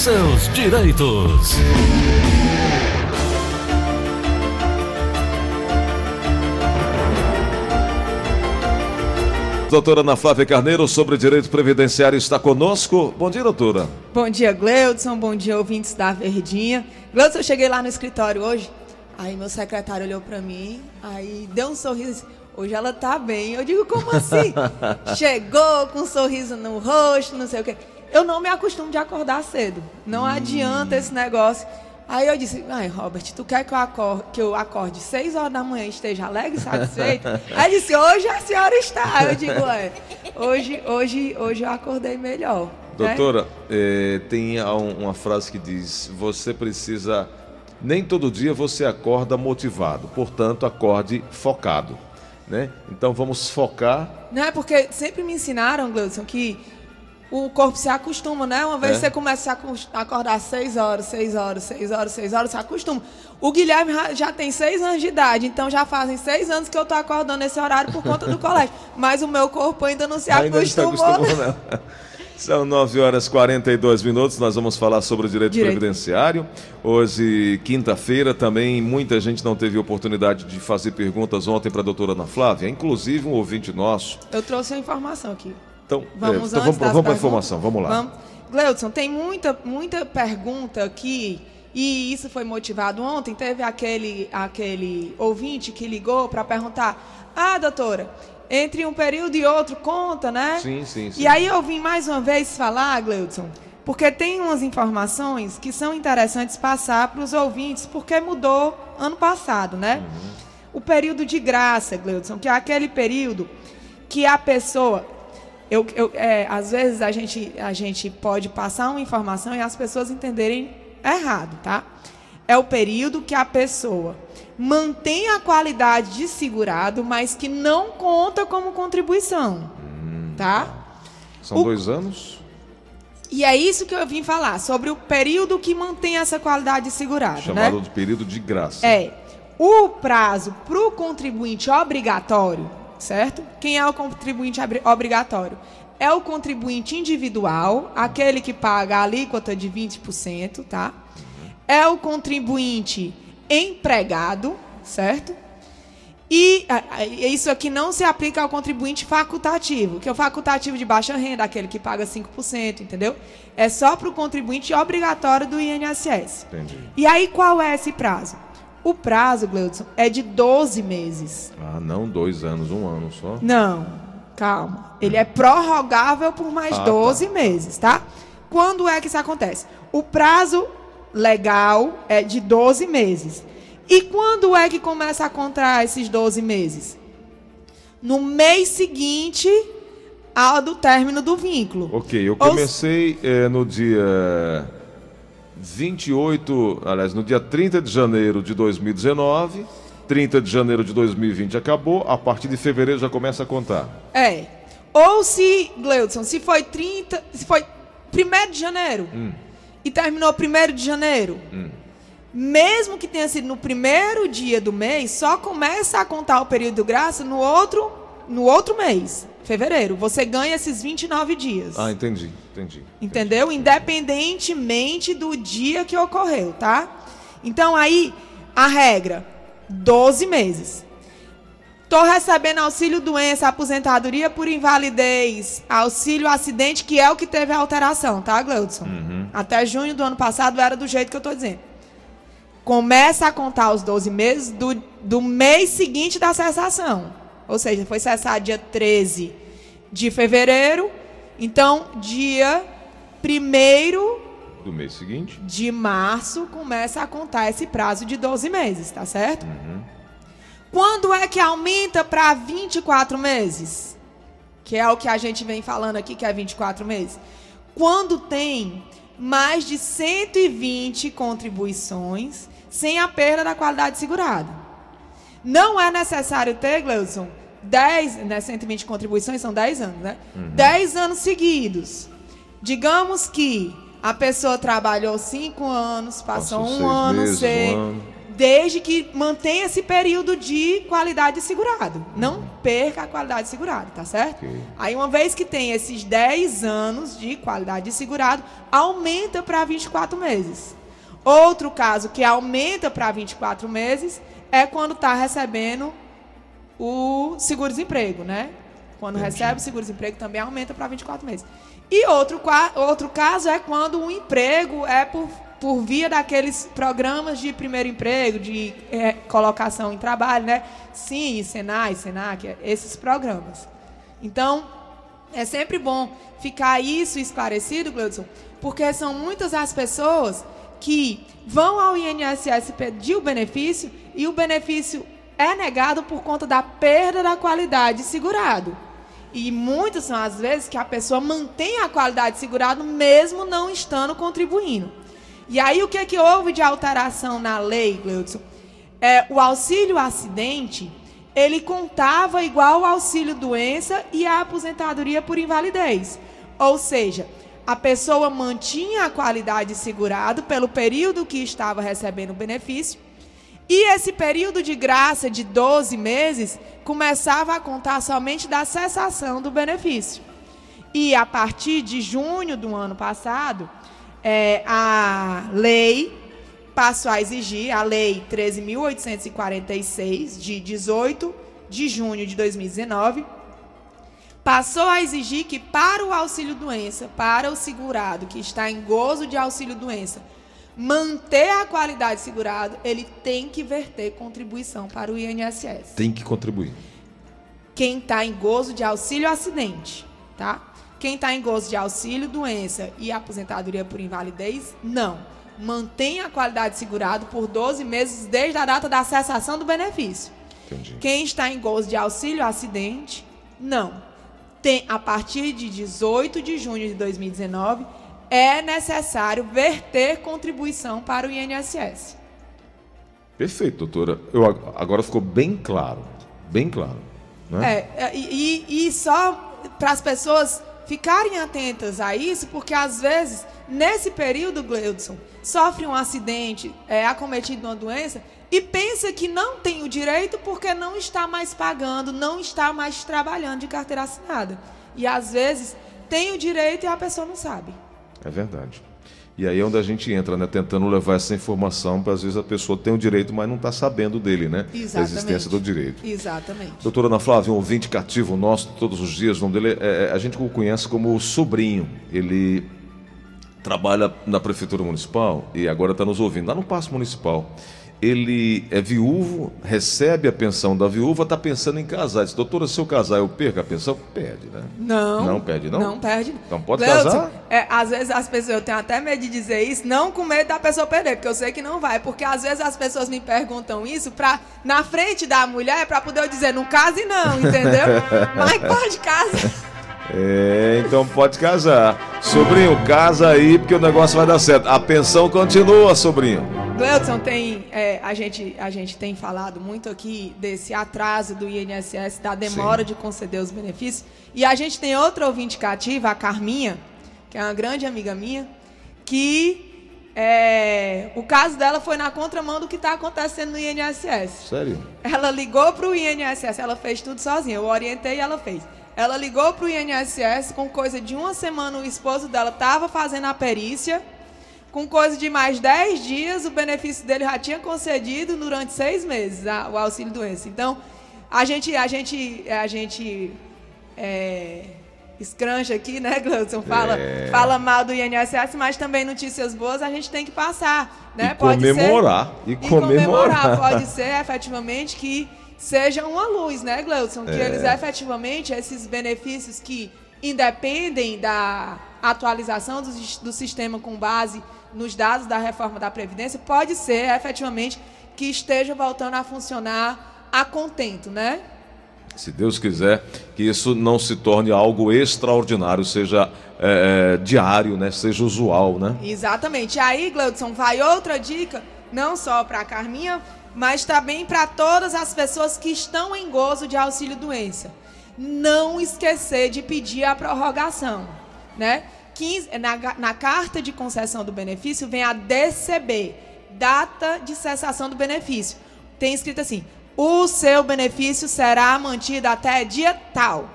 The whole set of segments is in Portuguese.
seus direitos. Doutora Ana Flávia Carneiro, sobre direito previdenciário, está conosco. Bom dia, doutora. Bom dia, Gleudson. Bom dia, ouvintes da Verdinha. Gleudson, eu cheguei lá no escritório hoje, aí meu secretário olhou para mim, aí deu um sorriso. Hoje ela tá bem. Eu digo, como assim? Chegou com um sorriso no rosto, não sei o quê. Eu não me acostumo de acordar cedo. Não hum. adianta esse negócio. Aí eu disse, ai, Robert, tu quer que eu acorde, que eu acorde 6 horas da manhã e esteja alegre e satisfeito? Aí disse, hoje a senhora está. Eu digo, é, hoje, hoje, hoje eu acordei melhor. Né? Doutora, né? é, tem uma frase que diz, você precisa, nem todo dia você acorda motivado, portanto, acorde focado. Né? Então vamos focar. Não é porque sempre me ensinaram, Gleudson, que o corpo se acostuma, né? Uma vez é. você começa a acordar seis horas, seis horas, seis horas, seis horas, você acostuma. O Guilherme já tem seis anos de idade, então já fazem seis anos que eu estou acordando nesse horário por conta do colégio. Mas o meu corpo ainda não se ainda acostumou. Não se acostumou, não. São 9 horas e 42 minutos, nós vamos falar sobre o direito, direito. previdenciário. Hoje, quinta-feira, também muita gente não teve oportunidade de fazer perguntas ontem para a doutora Ana Flávia, inclusive um ouvinte nosso. Eu trouxe a informação aqui. Então, vamos, é, então vamos, vamos para a informação, vamos lá. Vamos. Gleudson, tem muita, muita pergunta aqui, e isso foi motivado ontem. Teve aquele, aquele ouvinte que ligou para perguntar: Ah, doutora, entre um período e outro conta, né? Sim, sim, sim. E aí eu vim mais uma vez falar, Gleudson, porque tem umas informações que são interessantes passar para os ouvintes, porque mudou ano passado, né? Uhum. O período de graça, Gleudson, que é aquele período que a pessoa eu, eu é, às vezes a gente, a gente pode passar uma informação e as pessoas entenderem errado, tá? É o período que a pessoa mantém a qualidade de segurado, mas que não conta como contribuição, hum, tá? São o... dois anos? E é isso que eu vim falar, sobre o período que mantém essa qualidade de segurado. Chamado né? de período de graça. É. O prazo para o contribuinte obrigatório certo? Quem é o contribuinte obrigatório? É o contribuinte individual, aquele que paga a alíquota de 20%, tá? É o contribuinte empregado, certo? E isso aqui não se aplica ao contribuinte facultativo, que é o facultativo de baixa renda, aquele que paga 5%, entendeu? É só para o contribuinte obrigatório do INSS. Entendi. E aí qual é esse prazo? O prazo, Gleudson, é de 12 meses. Ah, não dois anos, um ano só? Não, calma. Ele é prorrogável por mais ah, 12 tá. meses, tá? Quando é que isso acontece? O prazo legal é de 12 meses. E quando é que começa a contar esses 12 meses? No mês seguinte ao do término do vínculo. Ok, eu comecei Ou... é, no dia 28, aliás, no dia 30 de janeiro de 2019, 30 de janeiro de 2020 acabou, a partir de fevereiro já começa a contar. É. Ou se, Gleudson, se foi 30, se foi 1 de janeiro hum. e terminou 1 de janeiro, hum. mesmo que tenha sido no primeiro dia do mês, só começa a contar o período de graça no outro, no outro mês fevereiro. Você ganha esses 29 dias. Ah, entendi, entendi. Entendeu? Entendi. Independentemente do dia que ocorreu, tá? Então aí a regra 12 meses. Estou recebendo auxílio doença, aposentadoria por invalidez, auxílio acidente, que é o que teve a alteração, tá, Gleudson? Uhum. Até junho do ano passado era do jeito que eu estou dizendo. Começa a contar os 12 meses do, do mês seguinte da cessação. Ou seja, foi cessar dia 13 de fevereiro. Então, dia 1 do mês seguinte de março começa a contar esse prazo de 12 meses, tá certo? Uhum. Quando é que aumenta para 24 meses? Que é o que a gente vem falando aqui, que é 24 meses. Quando tem mais de 120 contribuições sem a perda da qualidade segurada. Não é necessário ter, Gleudson, 10, né, 120 contribuições são 10 anos, né? Uhum. 10 anos seguidos. Digamos que a pessoa trabalhou 5 anos, passou um ano, meses, um ano, desde que mantenha esse período de qualidade segurado. Não perca a qualidade segurada, tá certo? Okay. Aí, uma vez que tem esses 10 anos de qualidade segurado, aumenta para 24 meses. Outro caso que aumenta para 24 meses é quando está recebendo o seguro-desemprego, né? Quando Entendi. recebe o seguro-desemprego também aumenta para 24 meses. E outro, outro caso é quando o emprego é por, por via daqueles programas de primeiro emprego, de é, colocação em trabalho, né? Sim, Senai, Senac, esses programas. Então, é sempre bom ficar isso esclarecido, Gleudson, porque são muitas as pessoas que vão ao INSS pedir o benefício e o benefício é negado por conta da perda da qualidade segurado. E muitas são as vezes que a pessoa mantém a qualidade segurado mesmo não estando contribuindo. E aí o que, é que houve de alteração na lei, Gleudson? É, o auxílio acidente, ele contava igual o auxílio doença e a aposentadoria por invalidez. Ou seja, a pessoa mantinha a qualidade segurado pelo período que estava recebendo o benefício, e esse período de graça de 12 meses começava a contar somente da cessação do benefício. E a partir de junho do ano passado, é, a lei passou a exigir, a lei 13.846, de 18 de junho de 2019, passou a exigir que para o auxílio doença, para o segurado que está em gozo de auxílio doença, manter a qualidade segurado, ele tem que verter contribuição para o INSS. Tem que contribuir. Quem está em gozo de auxílio acidente, tá? Quem está em gozo de auxílio doença e aposentadoria por invalidez, não. Mantém a qualidade segurado por 12 meses desde a data da cessação do benefício. Entendi. Quem está em gozo de auxílio acidente, não tem, a partir de 18 de junho de 2019, é necessário verter contribuição para o INSS. Perfeito, doutora. Eu, agora ficou bem claro. Bem claro. Né? É, e, e só para as pessoas ficarem atentas a isso, porque às vezes, nesse período, Gleudson, sofre um acidente, é acometido de uma doença e pensa que não tem o direito porque não está mais pagando, não está mais trabalhando de carteira assinada. E às vezes tem o direito e a pessoa não sabe. É verdade. E aí é onde a gente entra, né? Tentando levar essa informação, para às vezes a pessoa tem o direito, mas não está sabendo dele, né? Exatamente. Da existência do direito. Exatamente. Doutora Ana Flávia, um ouvinte cativo nosso todos os dias, o nome dele é, é, a gente o conhece como sobrinho. Ele trabalha na Prefeitura Municipal e agora está nos ouvindo, lá no Passo Municipal ele é viúvo, recebe a pensão da viúva, está pensando em casar. Diz, doutora, se eu casar, eu perco a pensão? Perde, né? Não. Não perde, não? Não perde. Então pode casar? É, às vezes as pessoas, eu tenho até medo de dizer isso, não com medo da pessoa perder, porque eu sei que não vai. Porque às vezes as pessoas me perguntam isso pra, na frente da mulher para poder eu dizer, não case não, entendeu? Mas pode casar. É, então pode casar. Sobrinho, casa aí, porque o negócio vai dar certo. A pensão continua, sobrinho. Gleudson, tem, é, a, gente, a gente tem falado muito aqui desse atraso do INSS, da demora Sim. de conceder os benefícios. E a gente tem outra ouvinte cativa, a Carminha, que é uma grande amiga minha, que é, o caso dela foi na contramão do que está acontecendo no INSS. Sério? Ela ligou para o INSS, ela fez tudo sozinha. Eu orientei e ela fez. Ela ligou para o INSS com coisa de uma semana, o esposo dela estava fazendo a perícia com coisa de mais 10 dias, o benefício dele já tinha concedido durante seis meses a, o auxílio doença. Então, a gente, a gente, a gente é, escrancha aqui, né, Gleudson? Fala, é. fala mal do INSS, mas também notícias boas a gente tem que passar. Né? E pode comemorar. Ser, e, comemorar. e comemorar. Pode ser, efetivamente, que seja uma luz, né, Gleudson? Que é. eles, efetivamente, esses benefícios que independem da atualização do, do sistema com base nos dados da reforma da Previdência, pode ser efetivamente que esteja voltando a funcionar a contento, né? Se Deus quiser que isso não se torne algo extraordinário, seja é, é, diário, né? seja usual, né? Exatamente. Aí, Gleudson, vai outra dica, não só para a Carminha, mas também para todas as pessoas que estão em gozo de auxílio doença. Não esquecer de pedir a prorrogação, né? 15, na, na carta de concessão do benefício vem a DCB, data de cessação do benefício. Tem escrito assim: o seu benefício será mantido até dia tal.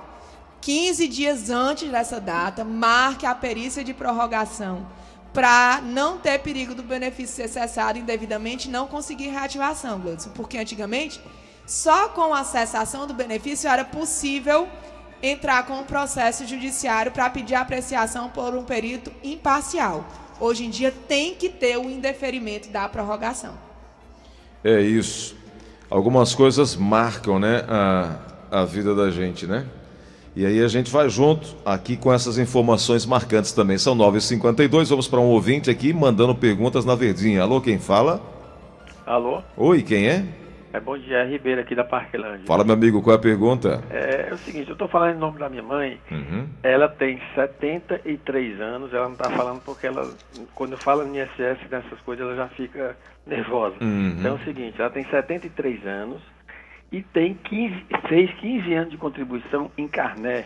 15 dias antes dessa data, marque a perícia de prorrogação para não ter perigo do benefício ser cessado indevidamente e não conseguir reativação, Gleudson. Porque antigamente, só com a cessação do benefício era possível entrar com um processo judiciário para pedir apreciação por um período imparcial. Hoje em dia tem que ter o indeferimento da prorrogação. É isso. Algumas coisas marcam, né, a, a vida da gente, né? E aí a gente vai junto aqui com essas informações marcantes também. São 9h52, vamos para um ouvinte aqui mandando perguntas na verdinha. Alô, quem fala? Alô? Oi, quem é? É bom dia, é Ribeiro aqui da Parquelândia. Fala, meu amigo, qual é a pergunta? É, é o seguinte, eu estou falando em nome da minha mãe. Uhum. Ela tem 73 anos, ela não está falando porque ela, quando fala no ISS dessas coisas, ela já fica nervosa. Uhum. Então é o seguinte, ela tem 73 anos e tem 15, fez 15 anos de contribuição em carné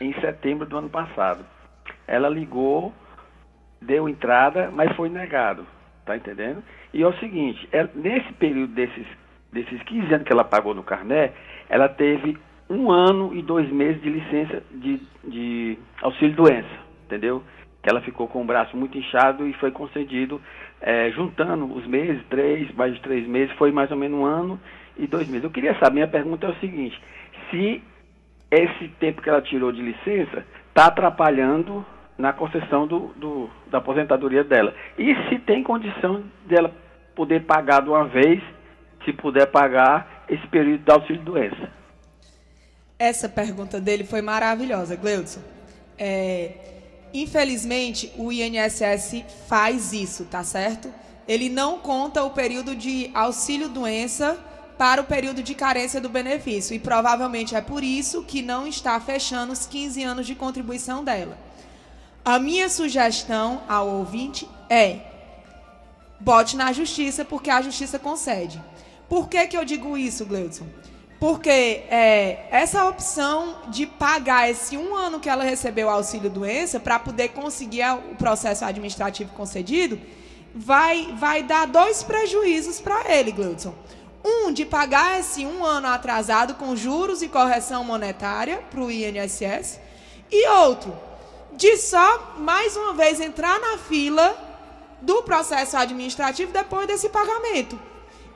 em setembro do ano passado. Ela ligou, deu entrada, mas foi negado, tá entendendo? E é o seguinte, ela, nesse período desses, desses 15 anos que ela pagou no carné, ela teve um ano e dois meses de licença de, de auxílio-doença, entendeu? Que ela ficou com o braço muito inchado e foi concedido, é, juntando os meses, três, mais de três meses, foi mais ou menos um ano e dois meses. Eu queria saber, minha pergunta é o seguinte, se esse tempo que ela tirou de licença está atrapalhando na concessão do, do, da aposentadoria dela. E se tem condição dela poder pagar de uma vez, se puder pagar, esse período de auxílio-doença. Essa pergunta dele foi maravilhosa, Gleudson. É, infelizmente, o INSS faz isso, tá certo? Ele não conta o período de auxílio-doença para o período de carência do benefício. E provavelmente é por isso que não está fechando os 15 anos de contribuição dela. A minha sugestão ao ouvinte é bote na justiça, porque a justiça concede. Por que, que eu digo isso, Gleudson? Porque é, essa opção de pagar esse um ano que ela recebeu auxílio-doença para poder conseguir o processo administrativo concedido vai, vai dar dois prejuízos para ele, Gleudson. Um, de pagar esse um ano atrasado com juros e correção monetária para o INSS. E outro, de só mais uma vez entrar na fila do processo administrativo depois desse pagamento.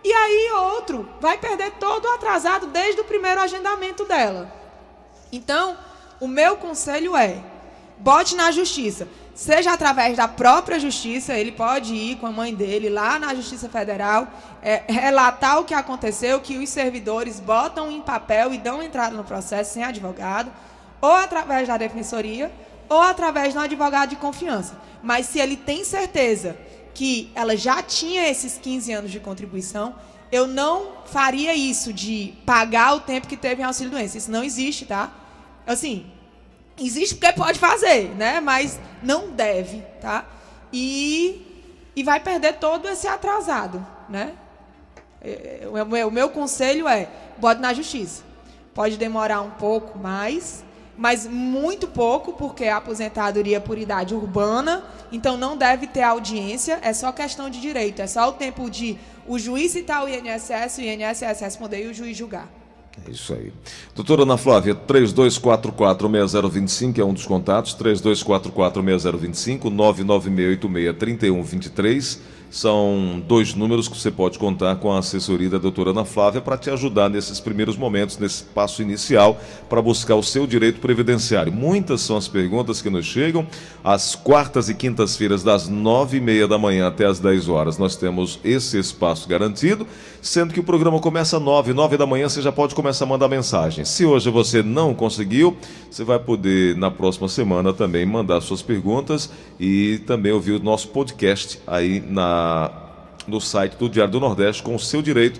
E aí outro vai perder todo o atrasado desde o primeiro agendamento dela. Então, o meu conselho é: bote na justiça. Seja através da própria justiça, ele pode ir com a mãe dele lá na Justiça Federal, é, relatar o que aconteceu, que os servidores botam em papel e dão entrada no processo sem advogado, ou através da defensoria, ou através de um advogado de confiança. Mas se ele tem certeza que ela já tinha esses 15 anos de contribuição, eu não faria isso de pagar o tempo que teve em auxílio doença. Isso não existe, tá? Assim, existe porque pode fazer, né? Mas não deve, tá? E, e vai perder todo esse atrasado, né? É, é, o meu, o meu conselho é, bote na justiça. Pode demorar um pouco mais, mas muito pouco, porque é aposentadoria por idade urbana, então não deve ter audiência, é só questão de direito, é só o tempo de o juiz citar o INSS, o INSS responder e o juiz julgar. É isso aí. Doutora Ana Flávia, 3244-6025 é um dos contatos, 3244-6025, 99686-3123 são dois números que você pode contar com a assessoria da doutora Ana Flávia para te ajudar nesses primeiros momentos, nesse passo inicial, para buscar o seu direito previdenciário. Muitas são as perguntas que nos chegam. Às quartas e quintas-feiras, das nove e meia da manhã até as dez horas, nós temos esse espaço garantido, sendo que o programa começa às nove, nove da manhã você já pode começar a mandar mensagem. Se hoje você não conseguiu, você vai poder, na próxima semana, também mandar suas perguntas e também ouvir o nosso podcast aí na no site do Diário do Nordeste com o seu direito.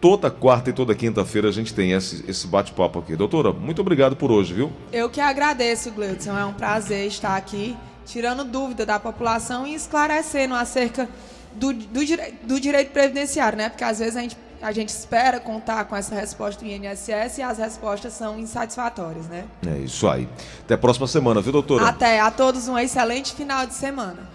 Toda quarta e toda quinta-feira a gente tem esse, esse bate-papo aqui. Doutora, muito obrigado por hoje, viu? Eu que agradeço, Gleudson. É um prazer estar aqui, tirando dúvida da população e esclarecendo acerca do, do, do direito previdenciário, né? Porque às vezes a gente a gente espera contar com essa resposta do INSS e as respostas são insatisfatórias, né? É isso aí. Até a próxima semana, viu, doutora? Até. A todos um excelente final de semana.